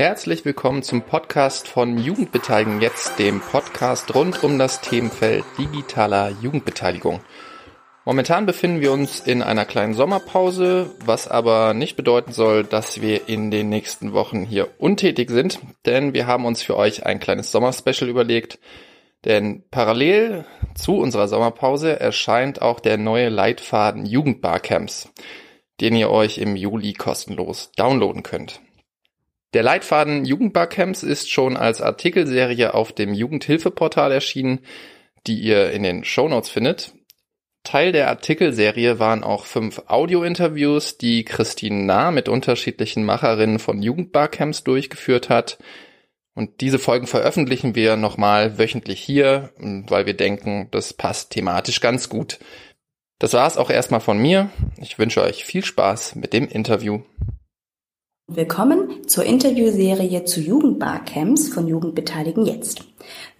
Herzlich willkommen zum Podcast von Jugendbeteiligung jetzt, dem Podcast rund um das Themenfeld digitaler Jugendbeteiligung. Momentan befinden wir uns in einer kleinen Sommerpause, was aber nicht bedeuten soll, dass wir in den nächsten Wochen hier untätig sind, denn wir haben uns für euch ein kleines Sommerspecial überlegt. Denn parallel zu unserer Sommerpause erscheint auch der neue Leitfaden Jugendbarcamps, den ihr euch im Juli kostenlos downloaden könnt. Der Leitfaden Jugendbarcamps ist schon als Artikelserie auf dem Jugendhilfeportal erschienen, die ihr in den Shownotes findet. Teil der Artikelserie waren auch fünf Audio-Interviews, die Christine Nah mit unterschiedlichen Macherinnen von Jugendbarcamps durchgeführt hat. Und diese Folgen veröffentlichen wir nochmal wöchentlich hier, weil wir denken, das passt thematisch ganz gut. Das war's auch erstmal von mir. Ich wünsche euch viel Spaß mit dem Interview. Willkommen zur Interviewserie zu Jugendbarcamps von Jugendbeteiligen jetzt.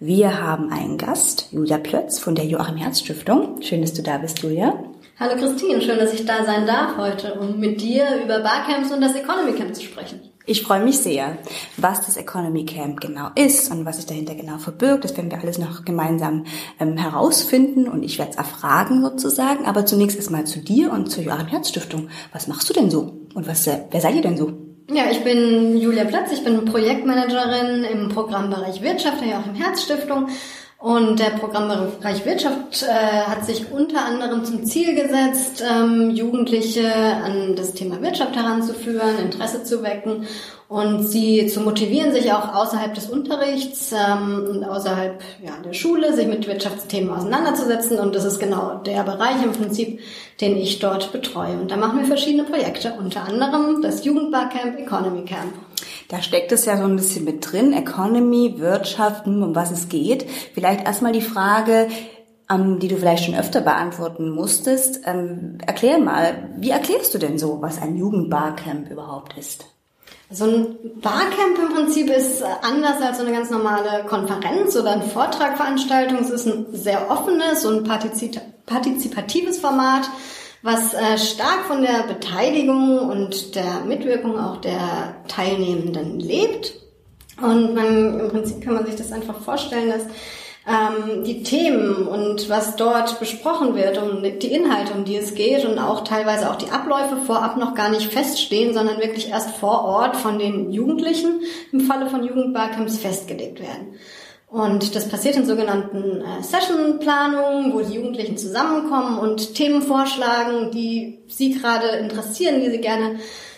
Wir haben einen Gast, Julia Plötz von der Joachim Herz Stiftung. Schön, dass du da bist, Julia. Hallo Christine, schön, dass ich da sein darf heute, um mit dir über Barcamps und das Economy Camp zu sprechen. Ich freue mich sehr. Was das Economy Camp genau ist und was sich dahinter genau verbirgt, das werden wir alles noch gemeinsam ähm, herausfinden und ich werde es erfragen sozusagen. Aber zunächst erstmal zu dir und zur Joachim Herz Stiftung. Was machst du denn so? Und was, äh, wer seid ihr denn so? Ja, ich bin Julia Platz, ich bin Projektmanagerin im Programmbereich Wirtschaft der Joachim Herz Stiftung. Und der Programmbereich Wirtschaft äh, hat sich unter anderem zum Ziel gesetzt, ähm, Jugendliche an das Thema Wirtschaft heranzuführen, Interesse zu wecken und sie zu motivieren, sich auch außerhalb des Unterrichts ähm, und außerhalb ja, der Schule sich mit Wirtschaftsthemen auseinanderzusetzen. Und das ist genau der Bereich im Prinzip, den ich dort betreue. Und da machen wir verschiedene Projekte, unter anderem das Jugendbarcamp Economy Camp. Da steckt es ja so ein bisschen mit drin, Economy, Wirtschaft, hm, um was es geht. Vielleicht erstmal die Frage, ähm, die du vielleicht schon öfter beantworten musstest. Ähm, erklär mal, wie erklärst du denn so, was ein Jugendbarcamp überhaupt ist? So ein Barcamp im Prinzip ist anders als so eine ganz normale Konferenz oder ein Vortragveranstaltung. Es ist ein sehr offenes und partizipatives Format, was äh, stark von der Beteiligung und der Mitwirkung auch der Teilnehmenden lebt. Und man, im Prinzip kann man sich das einfach vorstellen, dass ähm, die Themen und was dort besprochen wird und die Inhalte, um die es geht und auch teilweise auch die Abläufe vorab noch gar nicht feststehen, sondern wirklich erst vor Ort von den Jugendlichen im Falle von Jugendbarcamps festgelegt werden. Und das passiert in sogenannten äh, Sessionplanungen, wo die Jugendlichen zusammenkommen und Themen vorschlagen, die sie gerade interessieren, die sie gerne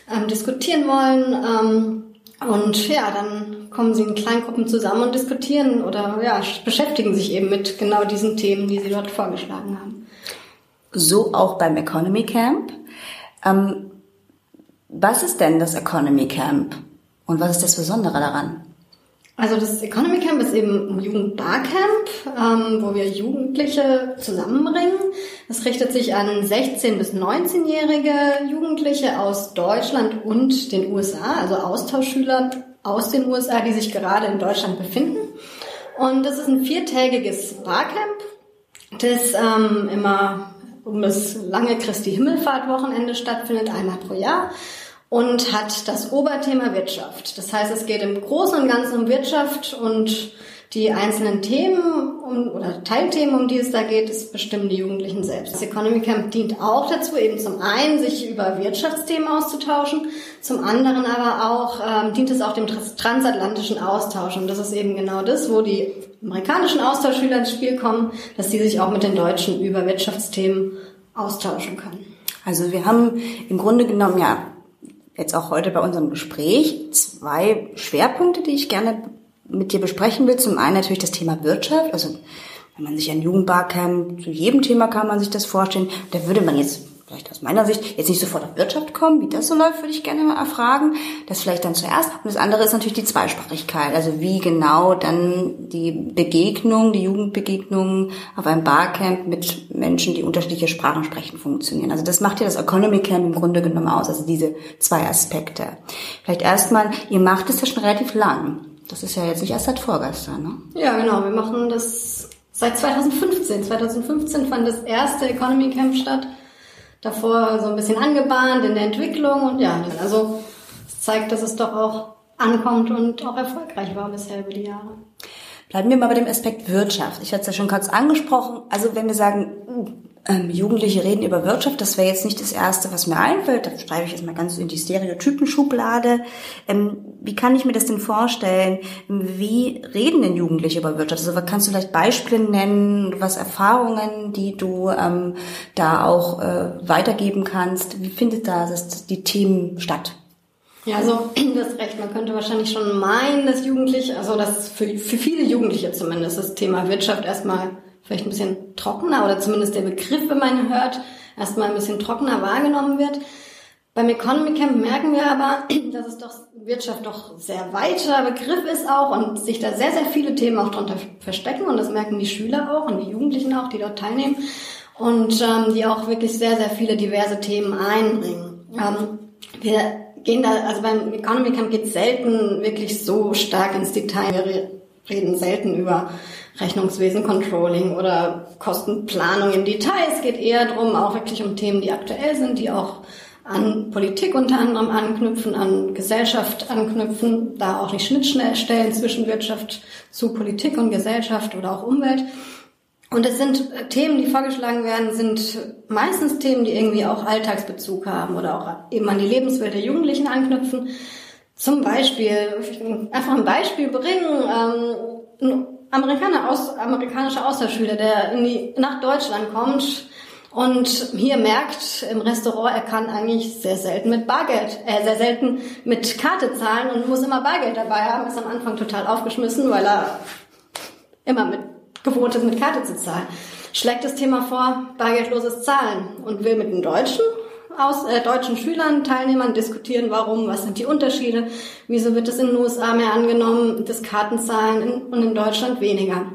ähm, diskutieren wollen. Ähm, und ja, dann kommen sie in Kleingruppen zusammen und diskutieren oder ja, beschäftigen sich eben mit genau diesen Themen, die sie dort vorgeschlagen haben. So auch beim Economy Camp. Ähm, was ist denn das Economy Camp und was ist das Besondere daran? Also das Economy Camp ist eben ein Jugendbarcamp, ähm, wo wir Jugendliche zusammenbringen. Es richtet sich an 16- bis 19-jährige Jugendliche aus Deutschland und den USA, also Austauschschüler aus den USA, die sich gerade in Deutschland befinden. Und das ist ein viertägiges Barcamp, das ähm, immer um das lange Christi Himmelfahrt-Wochenende stattfindet, einmal pro Jahr und hat das Oberthema Wirtschaft. Das heißt, es geht im Großen und Ganzen um Wirtschaft und die einzelnen Themen um, oder Teilthemen, um die es da geht, ist bestimmen die Jugendlichen selbst. Das Economy Camp dient auch dazu, eben zum einen sich über Wirtschaftsthemen auszutauschen, zum anderen aber auch ähm, dient es auch dem transatlantischen Austausch. Und das ist eben genau das, wo die amerikanischen Austauschschüler ins Spiel kommen, dass sie sich auch mit den Deutschen über Wirtschaftsthemen austauschen können. Also wir haben im Grunde genommen ja jetzt auch heute bei unserem Gespräch zwei Schwerpunkte, die ich gerne mit dir besprechen will. Zum einen natürlich das Thema Wirtschaft. Also wenn man sich ein Jugendbarcamp, zu jedem Thema kann man sich das vorstellen. Da würde man jetzt vielleicht aus meiner Sicht jetzt nicht sofort auf Wirtschaft kommen, wie das so läuft, würde ich gerne mal erfragen. Das vielleicht dann zuerst. Und das andere ist natürlich die Zweisprachigkeit. Also wie genau dann die Begegnung, die Jugendbegegnung auf einem Barcamp mit Menschen, die unterschiedliche Sprachen sprechen, funktionieren. Also das macht ja das Economy Camp im Grunde genommen aus. Also diese zwei Aspekte. Vielleicht erstmal, ihr macht es ja schon relativ lang. Das ist ja jetzt nicht erst seit vorgestern, ne? Ja, genau. Wir machen das seit 2015. 2015 fand das erste Economy Camp statt davor so ein bisschen angebahnt in der Entwicklung und ja, also es zeigt, dass es doch auch ankommt und auch erfolgreich war bisher über die Jahre. Bleiben wir mal bei dem Aspekt Wirtschaft. Ich hatte es ja schon kurz angesprochen. Also wenn wir sagen, ähm, Jugendliche reden über Wirtschaft, das wäre jetzt nicht das Erste, was mir einfällt. Da schreibe ich jetzt mal ganz in die Stereotypen-Schublade. Ähm, wie kann ich mir das denn vorstellen? Wie reden denn Jugendliche über Wirtschaft? Also kannst du vielleicht Beispiele nennen, was Erfahrungen, die du ähm, da auch äh, weitergeben kannst? Wie findet da das, die Themen statt? Ja, also das Recht. Man könnte wahrscheinlich schon meinen, dass Jugendliche, also dass für, für viele Jugendliche zumindest das Thema Wirtschaft erstmal vielleicht ein bisschen trockener oder zumindest der Begriff, wenn man ihn hört, erstmal ein bisschen trockener wahrgenommen wird. Beim Economy Camp merken wir aber, dass es doch Wirtschaft doch sehr weiter Begriff ist auch und sich da sehr, sehr viele Themen auch drunter verstecken und das merken die Schüler auch und die Jugendlichen auch, die dort teilnehmen und ähm, die auch wirklich sehr, sehr viele diverse Themen einbringen. Ähm, wir gehen da, also beim Economy Camp geht es selten wirklich so stark ins Detail. Wir reden selten über Rechnungswesen, Controlling oder Kostenplanung im Detail. Es geht eher darum, auch wirklich um Themen, die aktuell sind, die auch an Politik unter anderem anknüpfen, an Gesellschaft anknüpfen, da auch nicht Schnittstellen zwischen Wirtschaft zu Politik und Gesellschaft oder auch Umwelt. Und es sind Themen, die vorgeschlagen werden, sind meistens Themen, die irgendwie auch Alltagsbezug haben oder auch eben an die Lebenswelt der Jugendlichen anknüpfen. Zum Beispiel, einfach ein Beispiel bringen, ähm, Amerikaner, aus, amerikanischer Austauschschüler, der die, nach Deutschland kommt und hier merkt im Restaurant, er kann eigentlich sehr selten mit Bargeld, äh, sehr selten mit Karte zahlen und muss immer Bargeld dabei haben, ist am Anfang total aufgeschmissen, weil er immer mit gewohnt ist, mit Karte zu zahlen. Schlägt das Thema vor, bargeldloses Zahlen und will mit den Deutschen aus äh, deutschen Schülern, Teilnehmern diskutieren, warum, was sind die Unterschiede, wieso wird es in den USA mehr angenommen, das Kartenzahlen in, und in Deutschland weniger.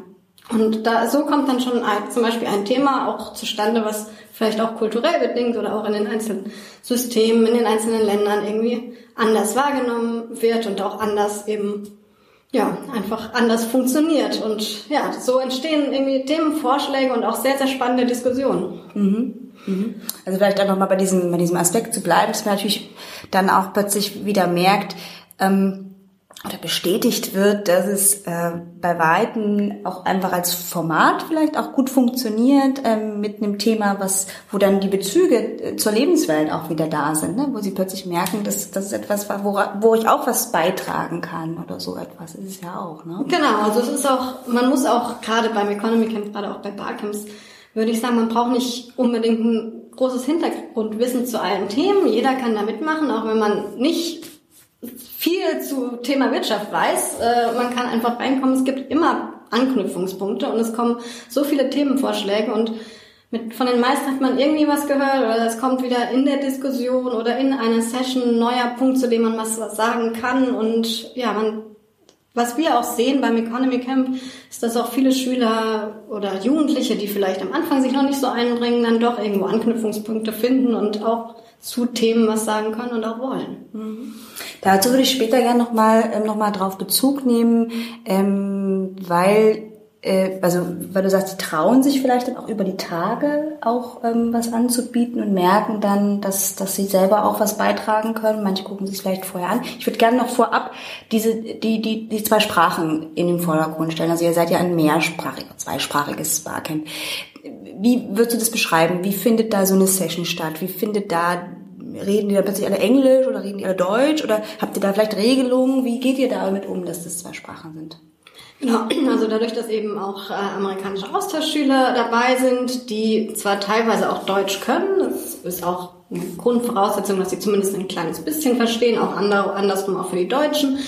Und da so kommt dann schon ein, zum Beispiel ein Thema auch zustande, was vielleicht auch kulturell bedingt oder auch in den einzelnen Systemen, in den einzelnen Ländern irgendwie anders wahrgenommen wird und auch anders eben ja, einfach anders funktioniert. Und ja, so entstehen irgendwie Themenvorschläge und auch sehr, sehr spannende Diskussionen. Mhm. Mhm. Also vielleicht einfach mal bei diesem, bei diesem Aspekt zu bleiben, dass man natürlich dann auch plötzlich wieder merkt, ähm, oder bestätigt wird, dass es äh, bei Weitem auch einfach als Format vielleicht auch gut funktioniert ähm, mit einem Thema, was wo dann die Bezüge äh, zur Lebenswelt auch wieder da sind, ne? wo sie plötzlich merken, dass das ist etwas war, wo, wo ich auch was beitragen kann oder so etwas ist es ja auch. Ne? Genau, also es ist auch, man muss auch gerade beim Economy Camp, gerade auch bei Barcamps, würde ich sagen, man braucht nicht unbedingt ein großes Hintergrundwissen zu allen Themen. Jeder kann da mitmachen, auch wenn man nicht viel zu Thema Wirtschaft weiß. Äh, man kann einfach reinkommen. Es gibt immer Anknüpfungspunkte und es kommen so viele Themenvorschläge und mit, von den meisten hat man irgendwie was gehört oder es kommt wieder in der Diskussion oder in einer Session ein neuer Punkt, zu dem man was sagen kann und ja, man was wir auch sehen beim Economy Camp, ist, dass auch viele Schüler oder Jugendliche, die vielleicht am Anfang sich noch nicht so einbringen, dann doch irgendwo Anknüpfungspunkte finden und auch zu Themen was sagen können und auch wollen. Mhm. Dazu würde ich später gerne nochmal ähm, noch mal drauf Bezug nehmen, ähm, weil also weil du sagst, die trauen sich vielleicht dann auch über die Tage auch ähm, was anzubieten und merken dann, dass, dass sie selber auch was beitragen können. Manche gucken sich vielleicht vorher an. Ich würde gerne noch vorab diese, die, die, die zwei Sprachen in den Vordergrund stellen. Also ihr seid ja ein mehrsprachiges, zweisprachiges Barcamp. Wie würdest du das beschreiben? Wie findet da so eine Session statt? Wie findet da reden die da plötzlich alle Englisch oder reden die alle Deutsch oder habt ihr da vielleicht Regelungen? Wie geht ihr damit um, dass das zwei Sprachen sind? Genau, also dadurch, dass eben auch äh, amerikanische Austauschschüler dabei sind, die zwar teilweise auch Deutsch können, das ist auch eine Grundvoraussetzung, dass sie zumindest ein kleines bisschen verstehen, auch ander, andersrum auch für die Deutschen,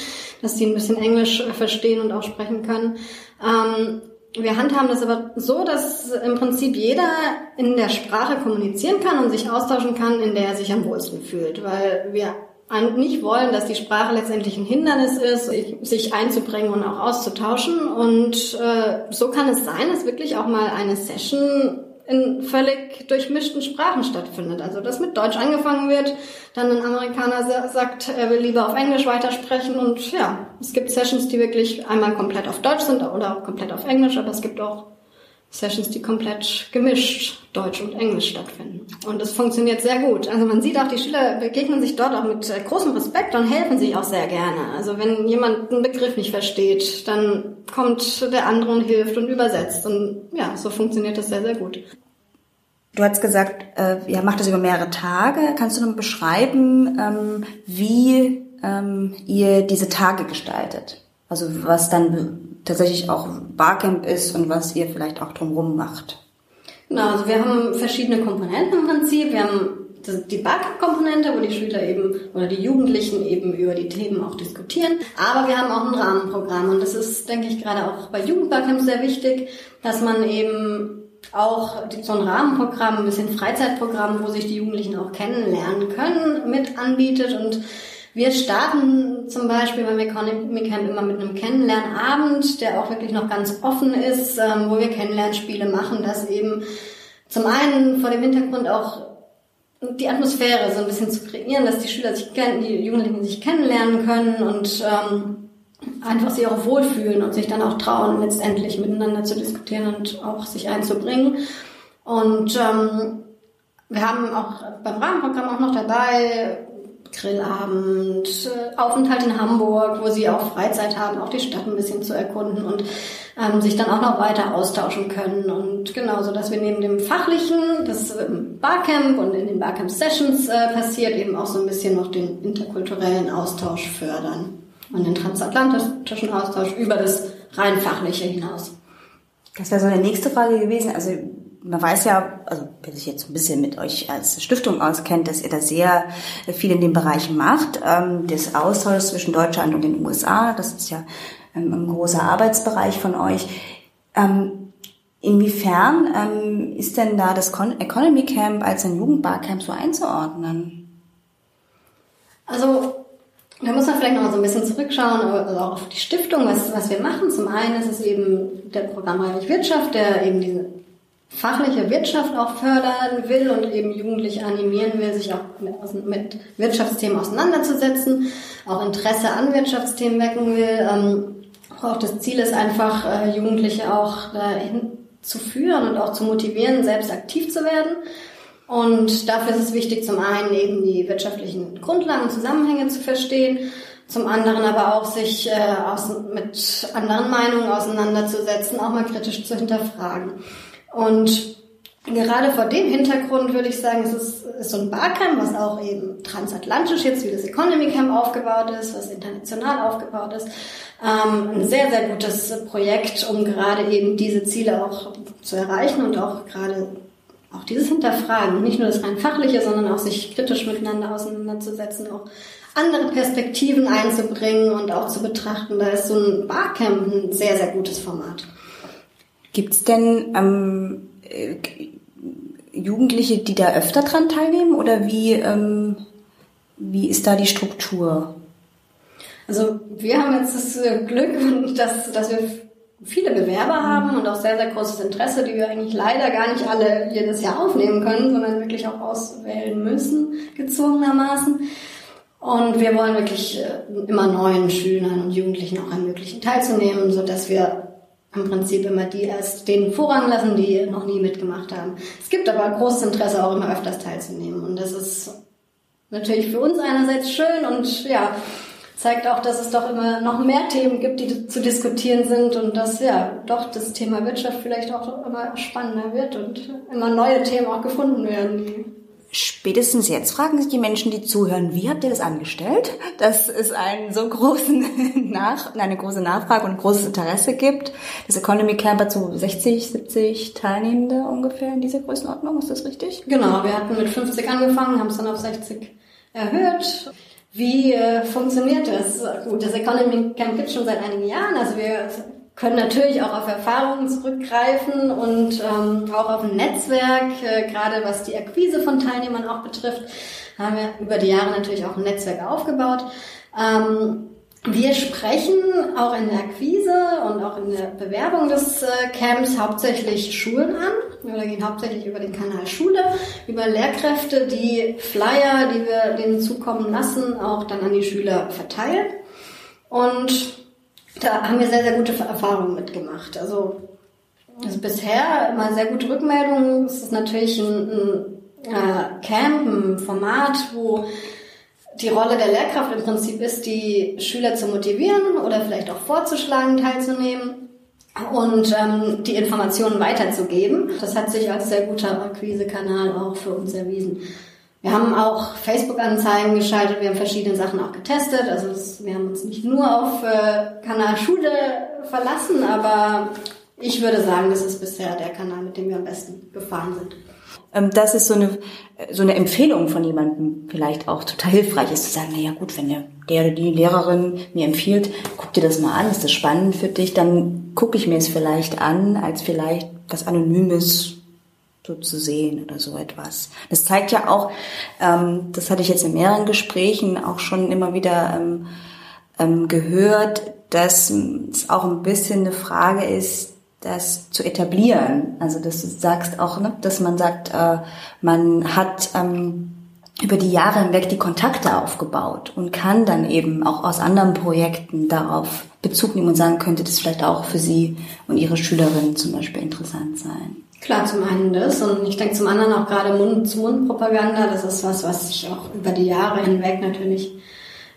dass sie ein bisschen Englisch verstehen und auch sprechen können. Ähm, wir handhaben das aber so, dass im Prinzip jeder in der Sprache kommunizieren kann und sich austauschen kann, in der er sich am wohlsten fühlt, weil wir nicht wollen, dass die Sprache letztendlich ein Hindernis ist, sich einzubringen und auch auszutauschen. Und äh, so kann es sein, dass wirklich auch mal eine Session in völlig durchmischten Sprachen stattfindet. Also dass mit Deutsch angefangen wird, dann ein Amerikaner sagt, er will lieber auf Englisch weitersprechen und ja, es gibt Sessions, die wirklich einmal komplett auf Deutsch sind oder auch komplett auf Englisch, aber es gibt auch Sessions, die komplett gemischt Deutsch und Englisch stattfinden. Und es funktioniert sehr gut. Also man sieht auch, die Schüler begegnen sich dort auch mit äh, großem Respekt und helfen sich auch sehr gerne. Also wenn jemand einen Begriff nicht versteht, dann kommt der andere und hilft und übersetzt. Und ja, so funktioniert das sehr, sehr gut. Du hast gesagt, äh, ihr macht das über mehrere Tage. Kannst du noch beschreiben, ähm, wie ähm, ihr diese Tage gestaltet? Also was dann tatsächlich auch Barcamp ist und was ihr vielleicht auch drumherum macht. Genau, also wir haben verschiedene Komponenten im Prinzip. Wir haben die Barcamp-Komponente, wo die Schüler eben oder die Jugendlichen eben über die Themen auch diskutieren. Aber wir haben auch ein Rahmenprogramm und das ist, denke ich, gerade auch bei Jugendbarcamps sehr wichtig, dass man eben auch so ein Rahmenprogramm, ein bisschen Freizeitprogramm, wo sich die Jugendlichen auch kennenlernen können, mit anbietet und wir starten zum Beispiel beim Economy Camp immer mit einem Kennenlernabend, der auch wirklich noch ganz offen ist, ähm, wo wir Kennenlernspiele machen, dass eben zum einen vor dem Hintergrund auch die Atmosphäre so ein bisschen zu kreieren, dass die Schüler sich kennen, die Jugendlichen sich kennenlernen können und ähm, einfach sich auch wohlfühlen und sich dann auch trauen, letztendlich miteinander zu diskutieren und auch sich einzubringen. Und ähm, wir haben auch beim Rahmenprogramm auch noch dabei Grillabend, äh, Aufenthalt in Hamburg, wo sie auch Freizeit haben, auch die Stadt ein bisschen zu erkunden und ähm, sich dann auch noch weiter austauschen können. Und genauso, dass wir neben dem Fachlichen, das im Barcamp und in den Barcamp Sessions äh, passiert, eben auch so ein bisschen noch den interkulturellen Austausch fördern und den transatlantischen Austausch über das rein Fachliche hinaus. Das wäre so eine nächste Frage gewesen. Also man weiß ja, also wer sich jetzt ein bisschen mit euch als Stiftung auskennt, dass ihr da sehr viel in dem Bereich macht, ähm, des Austauschs zwischen Deutschland und den USA. Das ist ja ähm, ein großer Arbeitsbereich von euch. Ähm, inwiefern ähm, ist denn da das Con Economy Camp als ein Jugendbarcamp so einzuordnen? Also da muss man vielleicht noch mal so ein bisschen zurückschauen, also auch auf die Stiftung, was, was wir machen. Zum einen ist es eben der Programm Heilig Wirtschaft, der eben diese fachliche Wirtschaft auch fördern will und eben Jugendliche animieren will, sich auch mit, Wirtschaftsthemen auseinanderzusetzen, auch Interesse an Wirtschaftsthemen wecken will. Ähm, auch das Ziel ist einfach, äh, Jugendliche auch dahin zu führen und auch zu motivieren, selbst aktiv zu werden. Und dafür ist es wichtig, zum einen eben die wirtschaftlichen Grundlagen und Zusammenhänge zu verstehen, zum anderen aber auch sich äh, aus, mit anderen Meinungen auseinanderzusetzen, auch mal kritisch zu hinterfragen. Und gerade vor dem Hintergrund würde ich sagen, es ist, ist so ein Barcamp, was auch eben transatlantisch jetzt wie das Economy Camp aufgebaut ist, was international aufgebaut ist. Ähm, ein sehr, sehr gutes Projekt, um gerade eben diese Ziele auch zu erreichen und auch gerade auch dieses Hinterfragen, nicht nur das rein fachliche, sondern auch sich kritisch miteinander auseinanderzusetzen, auch andere Perspektiven einzubringen und auch zu betrachten. Da ist so ein Barcamp ein sehr, sehr gutes Format. Gibt es denn ähm, äh, Jugendliche, die da öfter dran teilnehmen oder wie, ähm, wie ist da die Struktur? Also wir haben jetzt das äh, Glück, dass, dass wir viele Bewerber haben und auch sehr, sehr großes Interesse, die wir eigentlich leider gar nicht alle jedes Jahr aufnehmen können, sondern wirklich auch auswählen müssen, gezwungenermaßen. Und wir wollen wirklich äh, immer neuen Schülern und Jugendlichen auch ermöglichen, teilzunehmen, so dass wir im Prinzip immer die erst den Vorrang lassen, die noch nie mitgemacht haben. Es gibt aber großes Interesse, auch immer öfters teilzunehmen. Und das ist natürlich für uns einerseits schön und ja, zeigt auch, dass es doch immer noch mehr Themen gibt, die zu diskutieren sind und dass ja doch das Thema Wirtschaft vielleicht auch immer spannender wird und immer neue Themen auch gefunden werden, die Spätestens jetzt fragen sich die Menschen, die zuhören, wie habt ihr das angestellt, dass es einen so großen Nach eine große Nachfrage und großes Interesse gibt. Das Economy Camp hat so 60, 70 Teilnehmende ungefähr in dieser Größenordnung, ist das richtig? Genau, wir hatten mit 50 angefangen, haben es dann auf 60 erhöht. Wie äh, funktioniert das? Gut, das Economy Camp gibt es schon seit einigen Jahren, also wir können natürlich auch auf Erfahrungen zurückgreifen und ähm, auch auf ein Netzwerk, äh, gerade was die Akquise von Teilnehmern auch betrifft, haben wir über die Jahre natürlich auch ein Netzwerk aufgebaut. Ähm, wir sprechen auch in der Akquise und auch in der Bewerbung des äh, Camps hauptsächlich Schulen an. Wir gehen hauptsächlich über den Kanal Schule, über Lehrkräfte, die Flyer, die wir denen zukommen lassen, auch dann an die Schüler verteilen. Und da haben wir sehr, sehr gute Erfahrungen mitgemacht. Also Also bisher immer sehr gute Rückmeldungen. Es ist natürlich ein, ein äh, Camp, ein Format, wo die Rolle der Lehrkraft im Prinzip ist, die Schüler zu motivieren oder vielleicht auch vorzuschlagen, teilzunehmen und ähm, die Informationen weiterzugeben. Das hat sich als sehr guter Akquisekanal auch für uns erwiesen. Wir haben auch Facebook-Anzeigen geschaltet, wir haben verschiedene Sachen auch getestet. Also das, wir haben uns nicht nur auf äh, Kanal Schule verlassen, aber ich würde sagen, das ist bisher der Kanal, mit dem wir am besten gefahren sind. Ähm, das ist so eine, so eine Empfehlung von jemandem vielleicht auch total hilfreich ist, zu sagen, na ja gut, wenn der, der oder die Lehrerin mir empfiehlt, guck dir das mal an, ist das spannend für dich, dann gucke ich mir es vielleicht an, als vielleicht was Anonymes so zu sehen oder so etwas. Das zeigt ja auch, ähm, das hatte ich jetzt in mehreren Gesprächen auch schon immer wieder ähm, ähm, gehört, dass es auch ein bisschen eine Frage ist, das zu etablieren. Also dass du sagst auch, ne, dass man sagt, äh, man hat ähm, über die Jahre hinweg die Kontakte aufgebaut und kann dann eben auch aus anderen Projekten darauf Bezug nehmen und sagen, könnte das vielleicht auch für Sie und Ihre Schülerinnen zum Beispiel interessant sein. Klar, zum einen das und ich denke zum anderen auch gerade Mund-zu-Mund-Propaganda, das ist was, was sich auch über die Jahre hinweg natürlich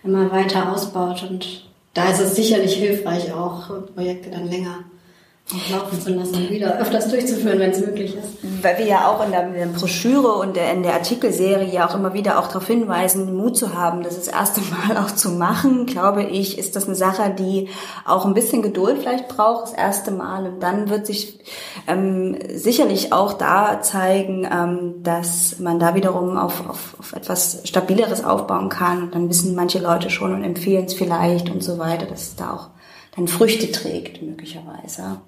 immer weiter ausbaut und da ist es sicherlich hilfreich, auch Projekte dann länger auch laufen zu lassen und wieder öfters durchzuführen, wenn es möglich ist. Weil wir ja auch in der, in der Broschüre und der, in der Artikelserie ja auch immer wieder auch darauf hinweisen, Mut zu haben, das das erste Mal auch zu machen, glaube ich, ist das eine Sache, die auch ein bisschen Geduld vielleicht braucht, das erste Mal. Und dann wird sich ähm, sicherlich auch da zeigen, ähm, dass man da wiederum auf, auf, auf etwas Stabileres aufbauen kann. Und dann wissen manche Leute schon und empfehlen es vielleicht und so weiter, dass es da auch dann Früchte trägt, möglicherweise.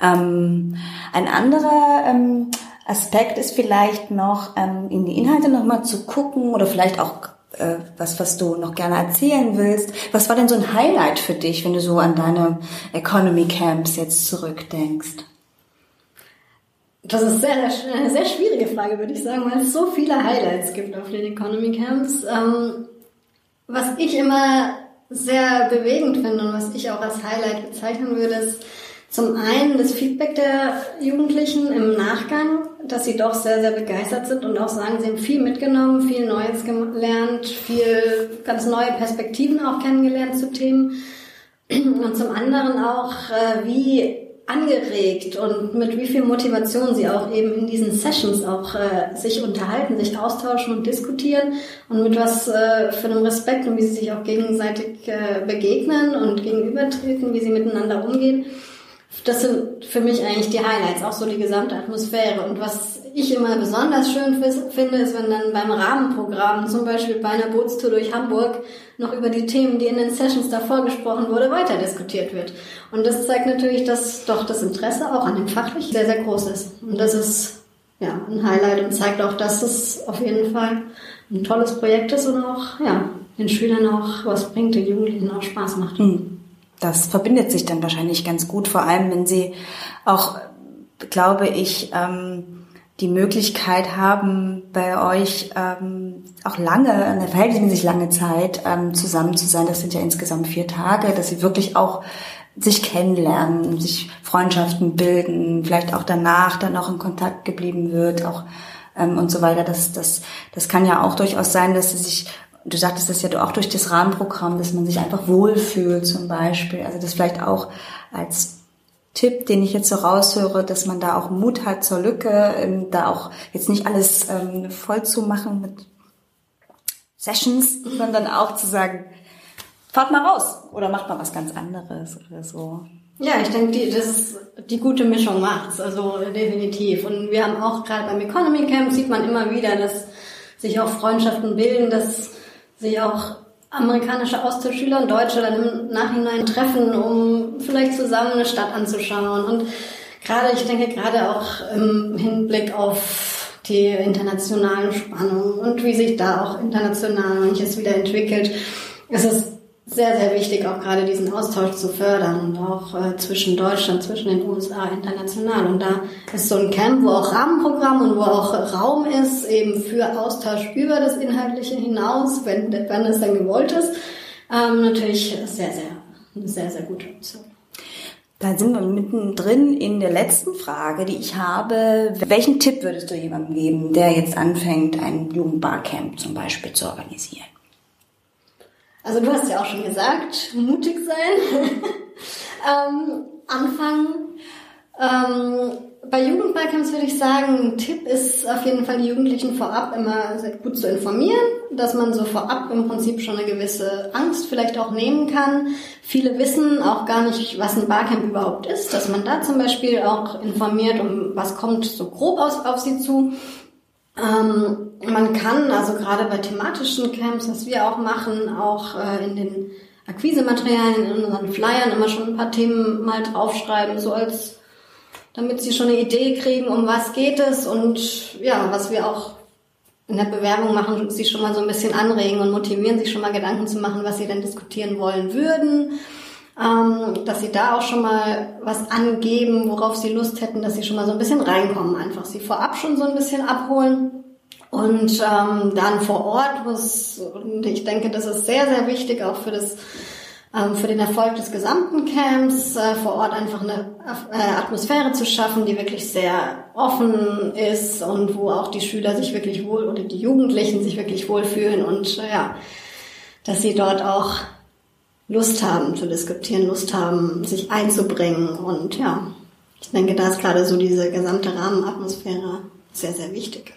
Ähm, ein anderer ähm, Aspekt ist vielleicht noch, ähm, in die Inhalte nochmal zu gucken oder vielleicht auch äh, was, was du noch gerne erzählen willst. Was war denn so ein Highlight für dich, wenn du so an deine Economy Camps jetzt zurückdenkst? Das ist sehr, eine sehr schwierige Frage, würde ich sagen, weil es so viele Highlights gibt auf den Economy Camps. Ähm, was ich immer sehr bewegend finde und was ich auch als Highlight bezeichnen würde, ist, zum einen das Feedback der Jugendlichen im Nachgang, dass sie doch sehr, sehr begeistert sind und auch sagen, sie haben viel mitgenommen, viel Neues gelernt, viel ganz neue Perspektiven auch kennengelernt zu Themen. Und zum anderen auch, äh, wie angeregt und mit wie viel Motivation sie auch eben in diesen Sessions auch äh, sich unterhalten, sich austauschen und diskutieren und mit was äh, für einem Respekt und wie sie sich auch gegenseitig begegnen und gegenübertreten, wie sie miteinander umgehen das sind für mich eigentlich die Highlights, auch so die gesamte Atmosphäre. Und was ich immer besonders schön finde, ist, wenn dann beim Rahmenprogramm, zum Beispiel bei einer Bootstour durch Hamburg, noch über die Themen, die in den Sessions davor gesprochen wurde, weiter diskutiert wird. Und das zeigt natürlich, dass doch das Interesse auch an dem Fachlich sehr, sehr groß ist. Und das ist ja ein Highlight und zeigt auch, dass es auf jeden Fall ein tolles Projekt ist und auch ja, den Schülern auch was bringt, den Jugendlichen auch Spaß macht. Mhm das verbindet sich dann wahrscheinlich ganz gut, vor allem wenn sie auch, glaube ich, ähm, die Möglichkeit haben, bei euch ähm, auch lange, eine verhältnismäßig lange Zeit ähm, zusammen zu sein. Das sind ja insgesamt vier Tage, dass sie wirklich auch sich kennenlernen, sich Freundschaften bilden, vielleicht auch danach dann noch in Kontakt geblieben wird, auch und so weiter. Das, das, das kann ja auch durchaus sein, dass sie sich du sagtest das ja auch durch das Rahmenprogramm, dass man sich einfach wohlfühlt zum Beispiel. Also das vielleicht auch als Tipp, den ich jetzt so raushöre, dass man da auch Mut hat zur Lücke, ähm, da auch jetzt nicht alles ähm, voll zu machen mit Sessions, sondern auch zu sagen, fahrt mal raus oder macht mal was ganz anderes oder so. Ja, ich denke, die, das ist, die gute Mischung macht's, also definitiv. Und wir haben auch gerade beim Economy Camp sieht man immer wieder, dass sich auch Freundschaften bilden, dass sich auch amerikanische Austauschschüler und Deutsche dann im Nachhinein treffen, um vielleicht zusammen eine Stadt anzuschauen. Und gerade, ich denke gerade auch im Hinblick auf die internationalen Spannungen und wie sich da auch international manches wieder entwickelt, ist es sehr, sehr wichtig, auch gerade diesen Austausch zu fördern und auch äh, zwischen Deutschland, zwischen den USA international. Und da ist so ein Camp, wo auch Rahmenprogramm und wo auch Raum ist, eben für Austausch über das Inhaltliche hinaus, wenn, wenn es dann gewollt ist, ähm, natürlich sehr, sehr, eine sehr, sehr gute Option. Da sind wir mittendrin in der letzten Frage, die ich habe. Welchen Tipp würdest du jemandem geben, der jetzt anfängt, ein Jugendbarcamp zum Beispiel zu organisieren? Also du hast ja auch schon gesagt, mutig sein, ähm, anfangen. Ähm, bei Jugendbarcamps würde ich sagen, ein Tipp ist auf jeden Fall, die Jugendlichen vorab immer sehr gut zu informieren, dass man so vorab im Prinzip schon eine gewisse Angst vielleicht auch nehmen kann. Viele wissen auch gar nicht, was ein Barcamp überhaupt ist, dass man da zum Beispiel auch informiert, um was kommt so grob aus, auf sie zu. Ähm, man kann also gerade bei thematischen Camps, was wir auch machen, auch äh, in den Akquisematerialien, in unseren Flyern immer schon ein paar Themen mal draufschreiben, so als damit sie schon eine Idee kriegen, um was geht es und ja, was wir auch in der Bewerbung machen, sie schon mal so ein bisschen anregen und motivieren, sich schon mal Gedanken zu machen, was sie denn diskutieren wollen würden. Ähm, dass sie da auch schon mal was angeben, worauf sie Lust hätten, dass sie schon mal so ein bisschen reinkommen, einfach sie vorab schon so ein bisschen abholen. Und ähm, dann vor Ort, was, und ich denke, das ist sehr, sehr wichtig auch für das ähm, für den Erfolg des gesamten Camps äh, vor Ort einfach eine äh, Atmosphäre zu schaffen, die wirklich sehr offen ist und wo auch die Schüler sich wirklich wohl oder die Jugendlichen sich wirklich wohlfühlen und äh, ja, dass sie dort auch Lust haben zu diskutieren, Lust haben, sich einzubringen und ja, ich denke, da ist gerade so diese gesamte Rahmenatmosphäre sehr, sehr wichtig.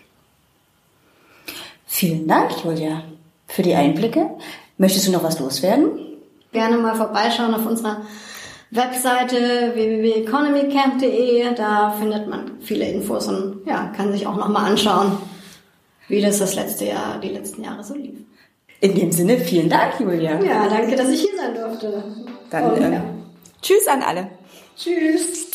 Vielen Dank, Julia, für die Einblicke. Möchtest du noch was loswerden? gerne mal vorbeischauen auf unserer Webseite www.economycamp.de. Da findet man viele Infos und ja, kann sich auch nochmal anschauen, wie das das letzte Jahr, die letzten Jahre so lief. In dem Sinne, vielen Dank, Julia. Ja, danke, dass ich hier sein durfte. Dann und, ähm, ja. Tschüss an alle. Tschüss.